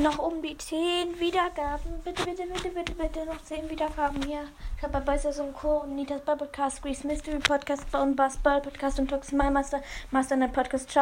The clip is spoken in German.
noch um die 10 Wiedergaben. Bitte, bitte, bitte, bitte, bitte noch 10 Wiedergaben hier. Ich habe bei Saison Co. und Nitas Bubblecast, Grease Mystery Podcast, Bone Bass Ball Podcast und Toxin My Master, Master Night Podcast. Ciao.